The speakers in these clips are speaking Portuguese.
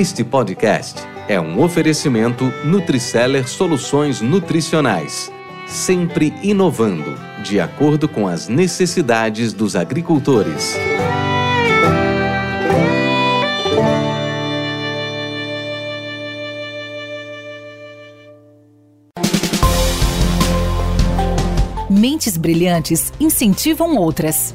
Este podcast é um oferecimento Nutriceller Soluções Nutricionais, sempre inovando, de acordo com as necessidades dos agricultores. Mentes brilhantes incentivam outras.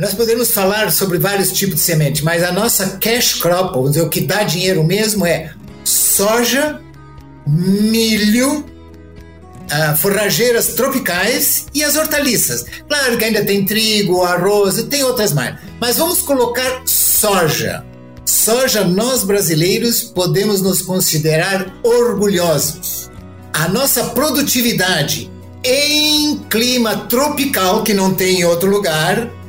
Nós podemos falar sobre vários tipos de semente, mas a nossa cash crop, vamos dizer, o que dá dinheiro mesmo é soja, milho, uh, forrageiras tropicais e as hortaliças. Claro que ainda tem trigo, arroz e tem outras mais, mas vamos colocar soja. Soja, nós brasileiros podemos nos considerar orgulhosos. A nossa produtividade em clima tropical, que não tem em outro lugar,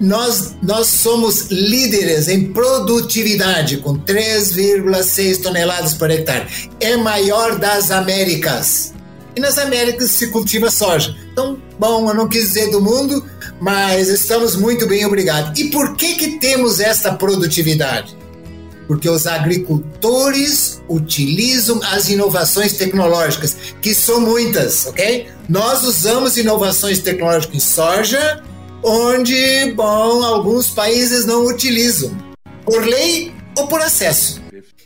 nós, nós somos líderes em produtividade, com 3,6 toneladas por hectare. É maior das Américas. E nas Américas se cultiva soja. Então, bom, eu não quis dizer do mundo, mas estamos muito bem, obrigado. E por que, que temos esta produtividade? Porque os agricultores utilizam as inovações tecnológicas, que são muitas, ok? Nós usamos inovações tecnológicas em soja, onde, bom, alguns países não utilizam, por lei ou por acesso.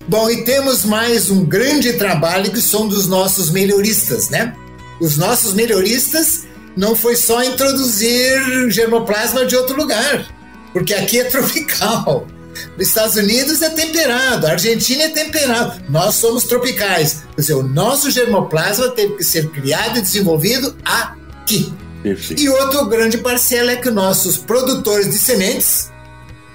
Bom, e temos mais um grande trabalho que são dos nossos melhoristas, né? Os nossos melhoristas não foi só introduzir germoplasma de outro lugar, porque aqui é tropical. Nos Estados Unidos é temperado, a Argentina é temperado, nós somos tropicais. Quer dizer, o nosso germoplasma teve que ser criado e desenvolvido aqui. Perfeito. E outro grande parcela é que nossos produtores de sementes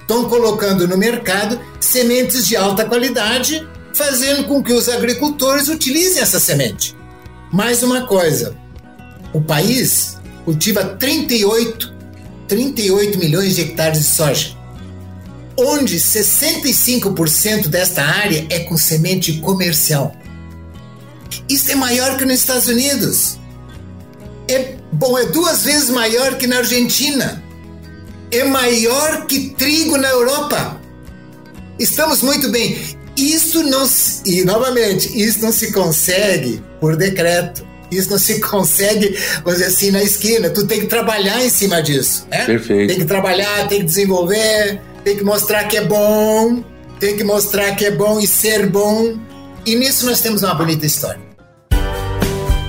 estão colocando no mercado sementes de alta qualidade, fazendo com que os agricultores utilizem essa semente. Mais uma coisa, o país cultiva 38, 38 milhões de hectares de soja, onde 65% desta área é com semente comercial. Isso é maior que nos Estados Unidos. É Bom, é duas vezes maior que na Argentina. É maior que trigo na Europa. Estamos muito bem. Isso não se, e novamente, isso não se consegue por decreto. Isso não se consegue, vamos dizer assim, na esquina. Tu tem que trabalhar em cima disso. Né? Perfeito. Tem que trabalhar, tem que desenvolver, tem que mostrar que é bom, tem que mostrar que é bom e ser bom. E nisso nós temos uma bonita história.